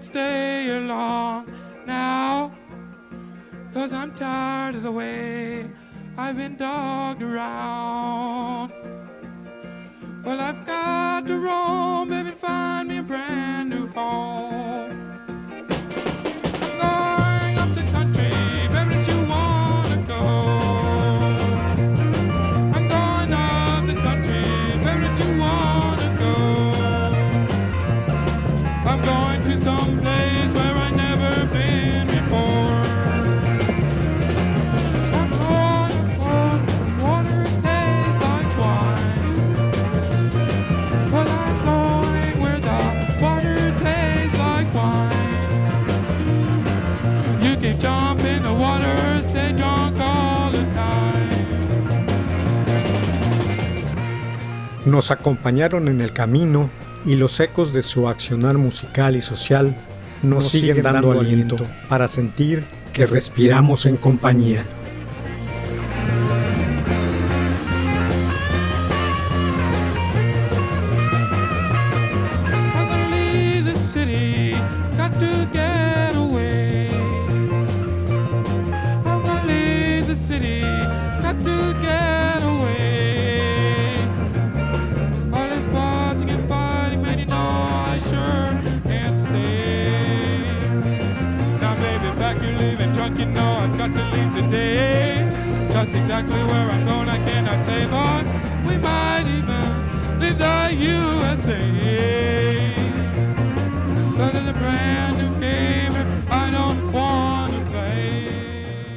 Can't stay long now. Cause I'm tired of the way I've been dogged around. Well, I've got to roam, baby, find me a brand new home. Nos acompañaron en el camino y los ecos de su accionar musical y social nos, siguen, dando, aliento para sentir que respiramos en compañía.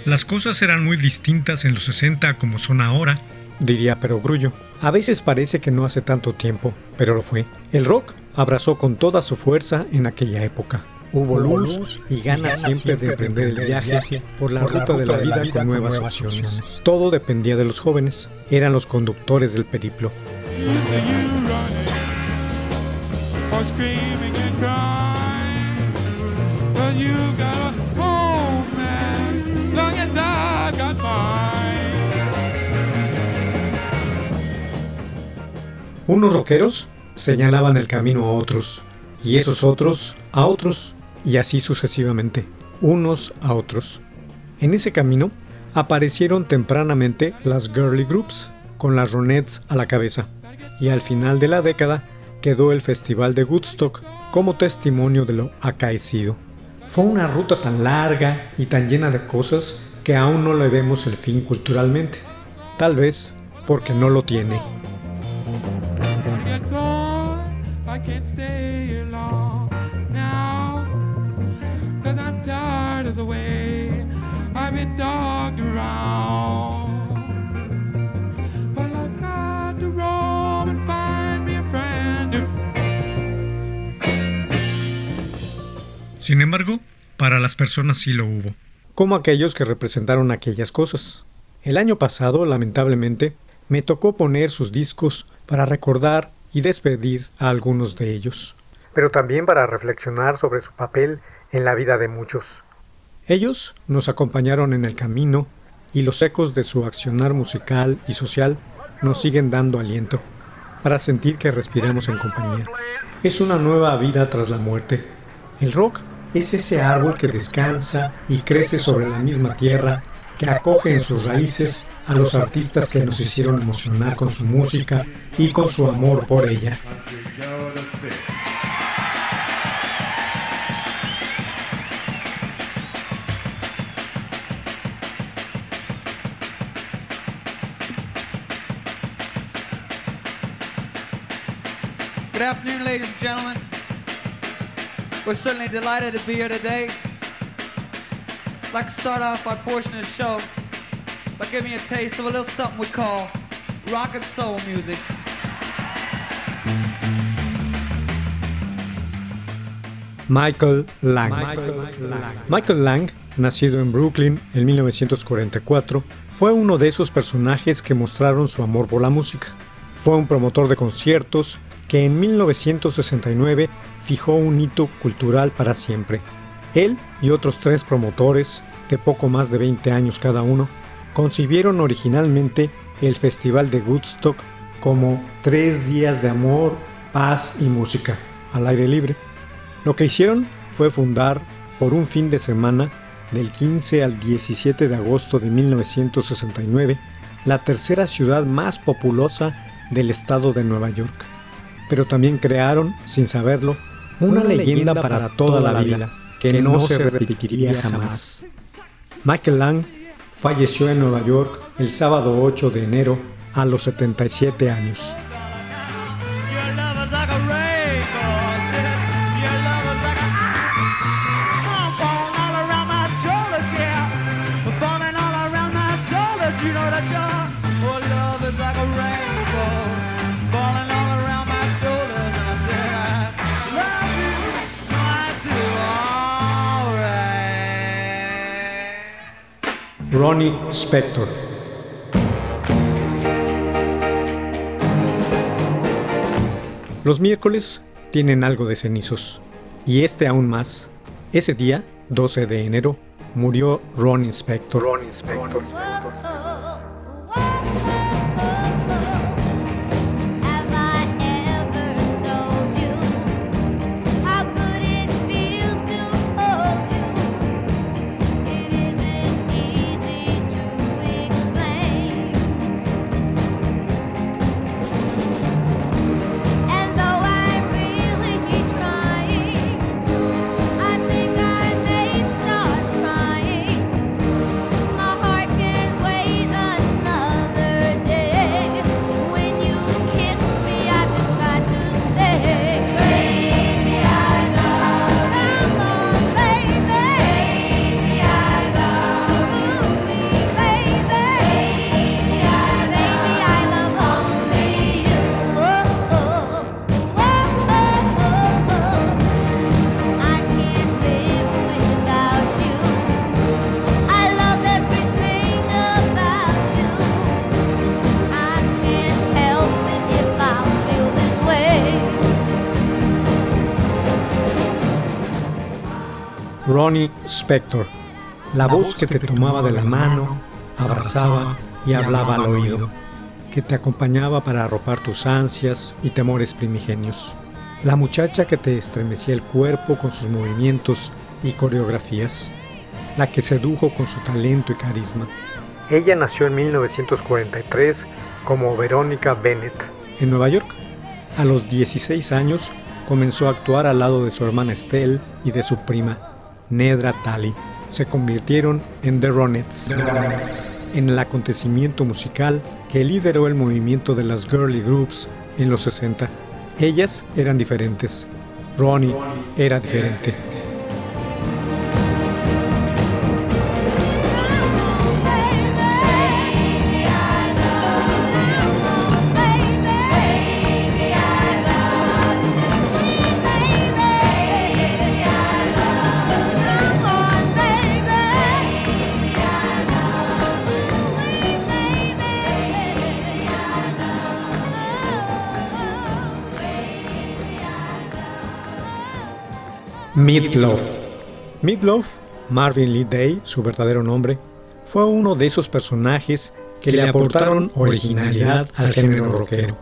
Las cosas eran muy distintas en los 60 como son ahora, diría Perogrullo. A veces parece que no hace tanto tiempo, pero lo fue. El rock abrazó con toda su fuerza en aquella época. Hubo luz y ganas siempre de emprender el viaje por la ruta de la vida con nuevas opciones. Todo dependía de los jóvenes, eran los conductores del periplo. Unos rockeros señalaban el camino a otros, y esos otros a otros, y así sucesivamente, unos a otros. En ese camino aparecieron tempranamente las girly groups, con las Ronettes a la cabeza, y al final de la década quedó el Festival de Woodstock como testimonio de lo acaecido. Fue una ruta tan larga y tan llena de cosas que aún no le vemos el fin culturalmente, tal vez porque no lo tiene. Sin embargo, para las personas sí lo hubo. Como aquellos que representaron aquellas cosas. El año pasado, lamentablemente, me tocó poner sus discos para recordar y despedir a algunos de ellos. Pero también para reflexionar sobre su papel en la vida de muchos. Ellos nos acompañaron en el camino y los ecos de su accionar musical y social nos siguen dando aliento para sentir que respiramos en compañía. Es una nueva vida tras la muerte. El rock es ese árbol que descansa y crece sobre la misma tierra, que acoge en sus raíces a los artistas que nos hicieron emocionar con su música y con su amor por ella. Good afternoon, ladies and gentlemen. We're certainly delighted to be here today. I'd like to start off our portion of the show by giving you a taste of a little something we call rock and soul music. Michael Lang. Michael Lang, nacido en Brooklyn en 1944, fue uno de esos personajes que mostraron su amor por la música. Fue un promotor de conciertos que en 1969 fijó un hito cultural para siempre. Él y otros tres promotores, de poco más de 20 años cada uno, concibieron originalmente el Festival de Woodstock como tres días de amor, paz y música al aire libre. Lo que hicieron fue fundar por un fin de semana del 15 al 17 de agosto de 1969 la tercera ciudad más populosa del estado de Nueva York. Pero también crearon, sin saberlo, una, leyenda, para toda la vida que no se repetiría jamás. Michael Lang falleció en Nueva York el sábado 8 de enero a los 77 años. Ronnie Spector. Los miércoles tienen algo de cenizos, y este aún más. Ese día, 12 de enero, murió Ronnie Spector. Ronnie Spector. Ronnie Spector, la, voz que te, tomaba de la mano, abrazaba y hablaba al oído, que te acompañaba para arropar tus ansias y temores primigenios. La muchacha que te estremecía el cuerpo con sus movimientos y coreografías. La que sedujo con su talento y carisma. Ella nació en 1943 como Verónica Bennett en Nueva York. A los 16 años comenzó a actuar al lado de su hermana Estelle y de su prima Nedra Tali, se convirtieron en The Ronettes, en el acontecimiento musical que lideró el movimiento de las girly groups en los 60. Ellas eran diferentes. Ronnie era diferente. Meatloaf. Meatloaf, Marvin Lee Day, su verdadero nombre, fue uno de esos personajes que le aportaron originalidad al género rockero.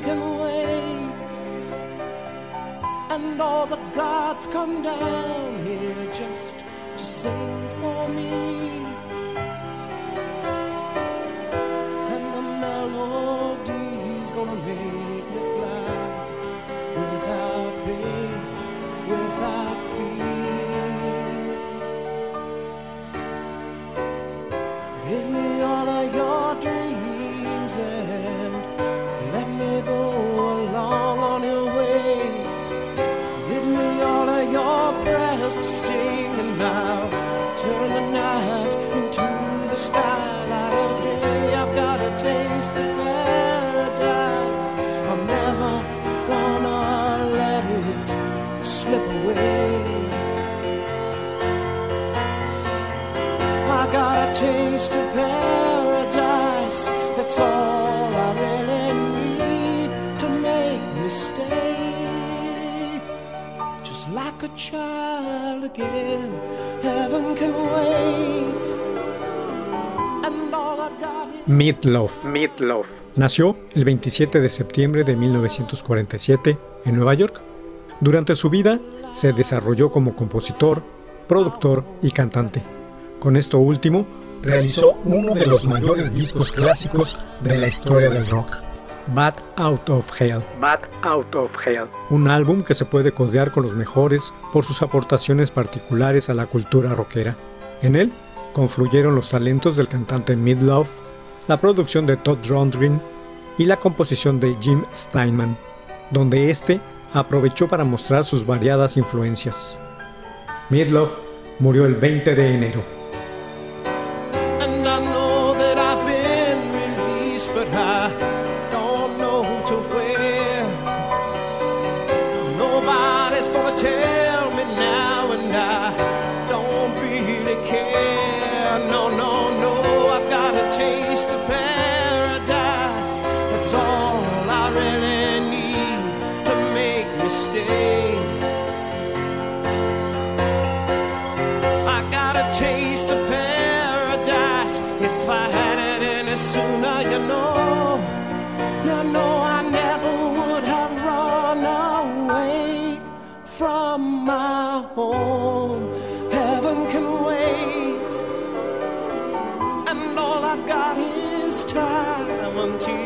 can wait, and all the gods come down. Meatloaf. Meatloaf. Nació el 27 de septiembre de 1947 en Nueva York. Durante su vida se desarrolló como compositor, productor y cantante. Con esto último, realizó uno de los mayores discos clásicos de la historia del rock. Bad Out of Hell. Bad Out of Hell. Un álbum que se puede codear con los mejores por sus aportaciones particulares a la cultura rockera. En él confluyeron los talentos del cantante Midlove, la producción de Todd Rundgren y la composición de Jim Steinman, donde este aprovechó para mostrar sus variadas influencias. Midlove murió el 20 de enero. time until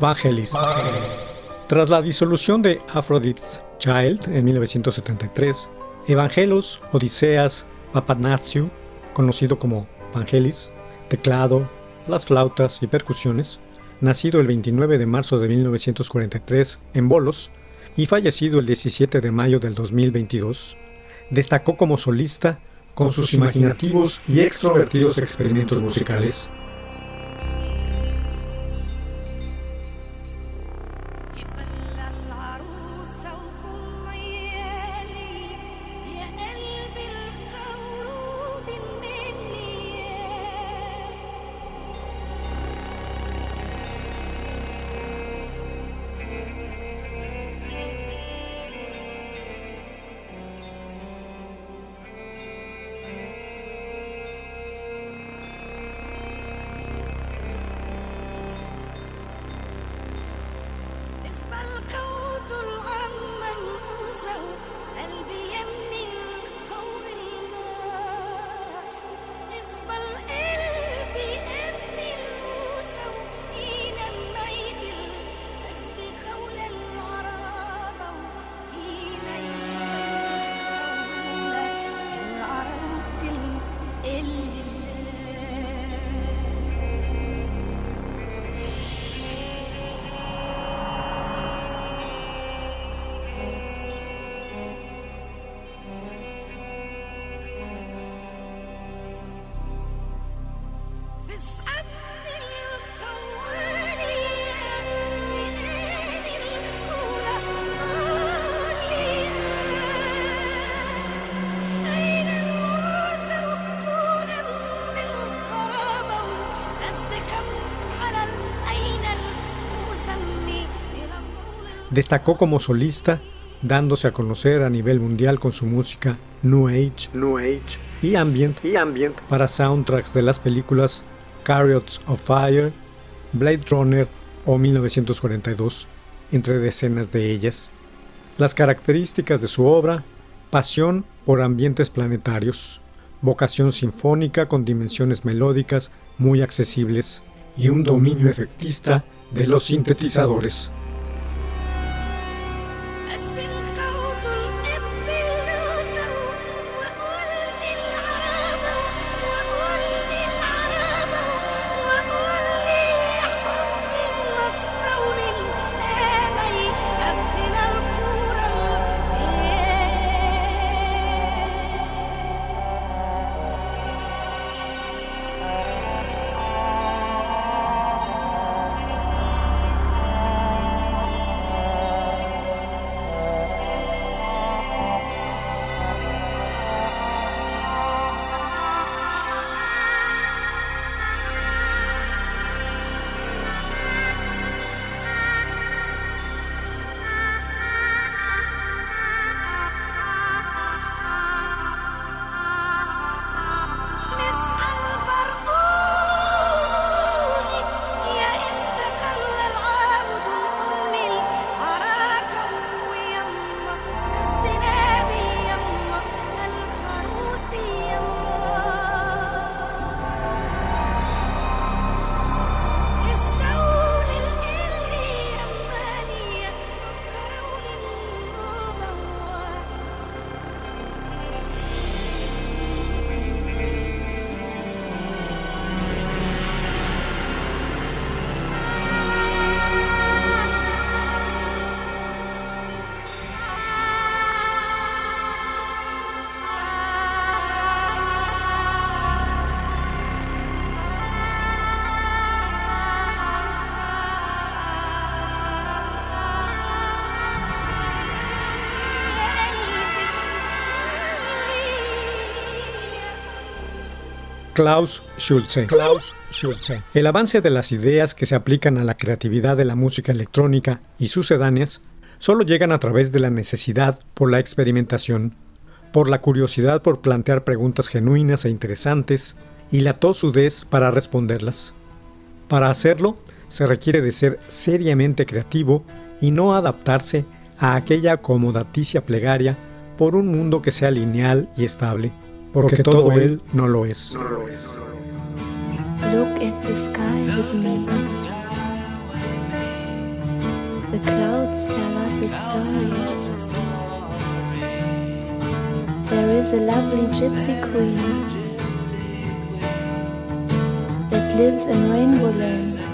Vangelis. Tras la disolución de Aphrodite's Child en 1973, Evangelos Odiseas Papanatsiou, conocido como Vangelis, teclado, las flautas y percusiones, nacido el 29 de marzo de 1943 en Bolos y fallecido el 17 de mayo del 2022, destacó como solista con sus imaginativos y extrovertidos experimentos musicales Destacó como solista, dándose a conocer a nivel mundial con su música New Age, New Age y, ambient, y ambient para soundtracks de las películas Chariots of Fire, Blade Runner o 1942, entre decenas de ellas. Las características de su obra, pasión por ambientes planetarios, vocación sinfónica con dimensiones melódicas muy accesibles y un dominio efectista de los sintetizadores. Klaus Schulze. Klaus Schulze. El avance de las ideas que se aplican a la creatividad de la música electrónica y sucedáneas solo llegan a través de la necesidad por la experimentación, por la curiosidad por plantear preguntas genuinas e interesantes y la tosudez para responderlas. Para hacerlo, se requiere de ser seriamente creativo y no adaptarse a aquella acomodaticia plegaria por un mundo que sea lineal y estable porque todo él no lo es. Look at the sky with me. The clouds tell us a story. There is a lovely gypsy queen that lives in Rainbow Land.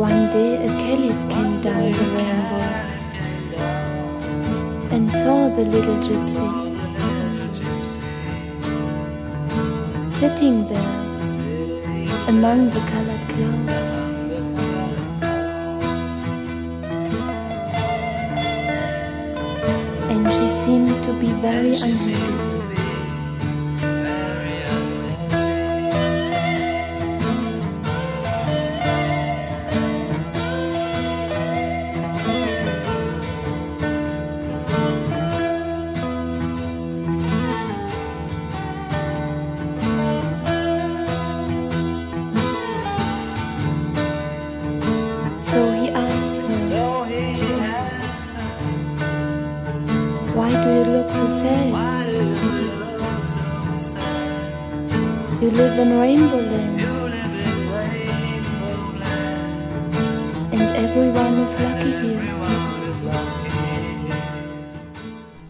One day a caliph came down the rainbow and saw the little gypsy sitting there among the colored clouds. And she seemed to be very unhappy.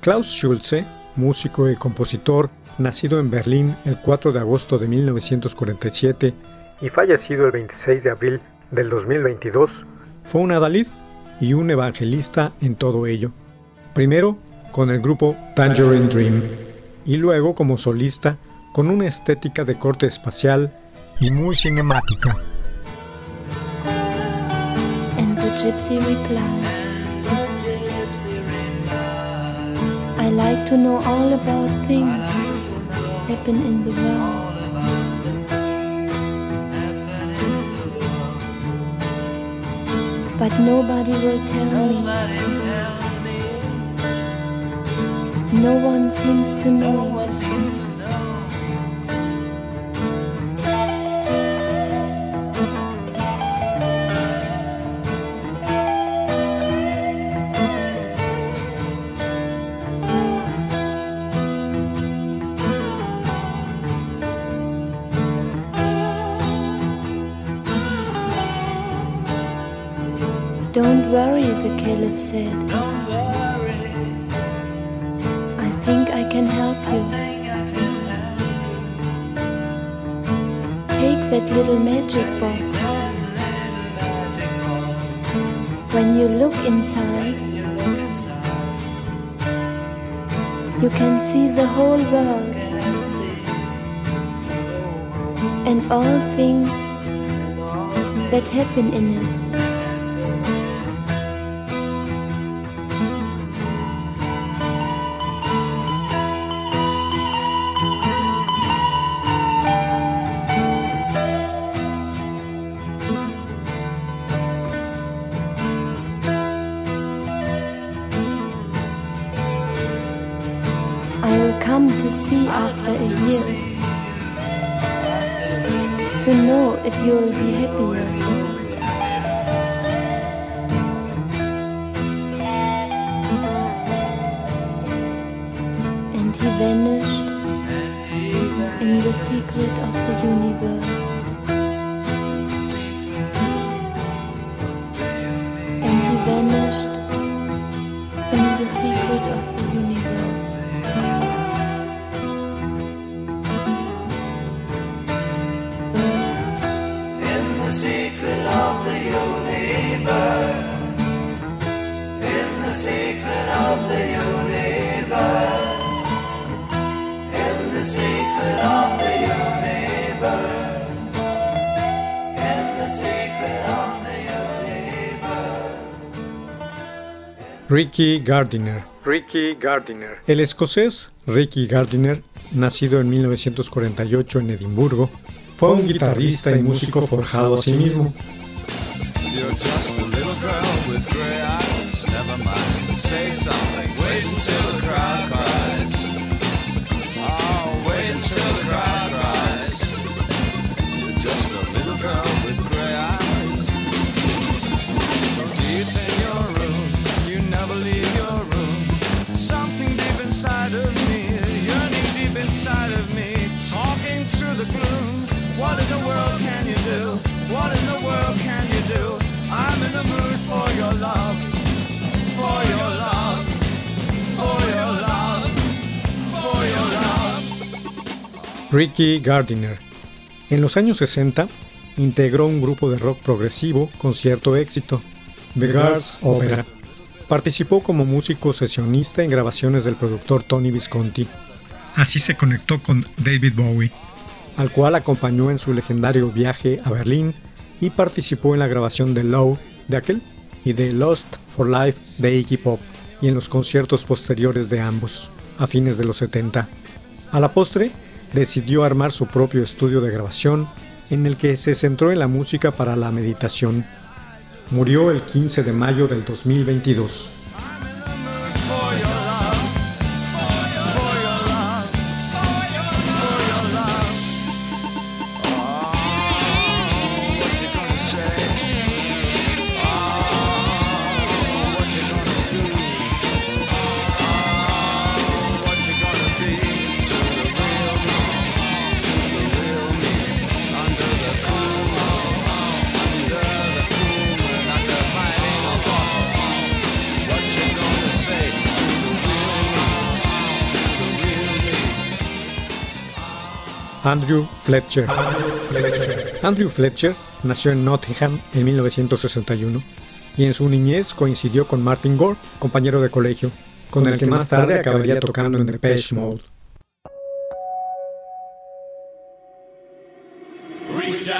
Klaus Schulze, músico y compositor, nacido en Berlín el 4 de agosto de 1947 y fallecido el 26 de abril del 2022, fue un adalid y un evangelista en todo ello. Primero con el grupo Tangerine Dream y luego como solista con una estética de corte espacial y muy cinemática. And the gypsy replied, I like to know all about things happen in the world. But nobody will tell me. No one seems to know. Don't worry, the caliph said. Whole world and all things that happen in it. Know if you will be Ricky Gardiner. Ricky Gardiner. El escocés Ricky Gardiner, nacido en 1948 en Edimburgo, fue un guitarrista y músico forjado a sí mismo. Until the crowd cries. Oh, wait until the crowd cries. You're just a little girl with gray eyes. Deep in your room, you never leave your room. Something deep inside of me, yearning deep inside of me, talking through the gloom. What in the world can you do? What in the world can you do? I'm in the mood Ricky Gardiner. En los años 60, integró un grupo de rock progresivo con cierto éxito, The Girls Opera. Participó como músico sesionista en grabaciones del productor Tony Visconti. Así se conectó con David Bowie, al cual acompañó en su legendario viaje a Berlín y participó en la grabación de Low de aquel y de Lost for Life de Iggy Pop y en los conciertos posteriores de ambos, a fines de los 70. A la postre, decidió armar su propio estudio de grabación en el que se centró en la música para la meditación. Murió el 15 de mayo del 2022. Andrew Fletcher. Andrew Fletcher nació en Nottingham en 1961 y en su niñez coincidió con Martin Gore, compañero de colegio, con el que más tarde acabaría tocando en Depeche Mode. Reach.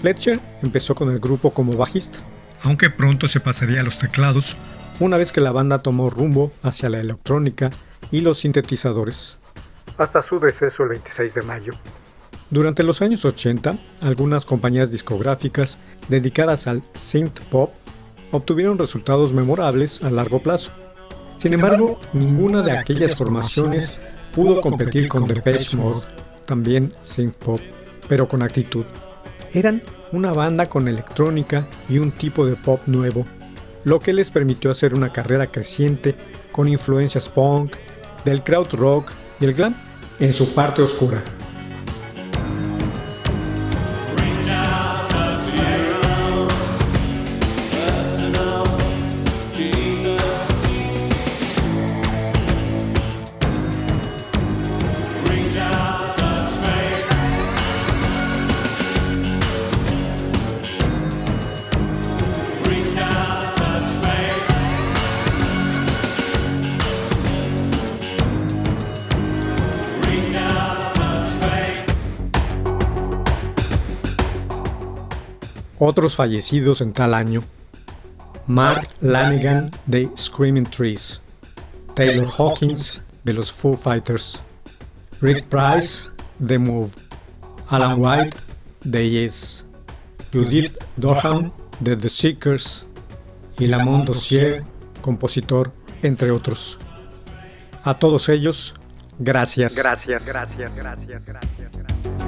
Fletcher empezó con el grupo como bajista, aunque pronto se pasaría a los teclados una vez que la banda tomó rumbo hacia la electrónica y los sintetizadores, hasta su deceso el 26 de mayo. Durante los años 80, algunas compañías discográficas dedicadas al synth pop obtuvieron resultados memorables a largo plazo. Sin embargo, ninguna de aquellas formaciones pudo competir con Depeche Mode, también synth pop, pero con actitud. Eran una banda con electrónica y un tipo de pop nuevo, lo que les permitió hacer una carrera creciente con influencias punk, del crowd rock y el glam en su parte oscura. Otros fallecidos en tal año. Mark Lanigan de Screaming Trees, Taylor Hawkins de los Foo Fighters, Rick Price de Move, Alan White de Yes, Judith Durham de The Seekers y Lamont Dossier, compositor, entre otros. A todos ellos, gracias. Gracias, gracias, gracias, gracias.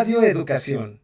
Radio Educación.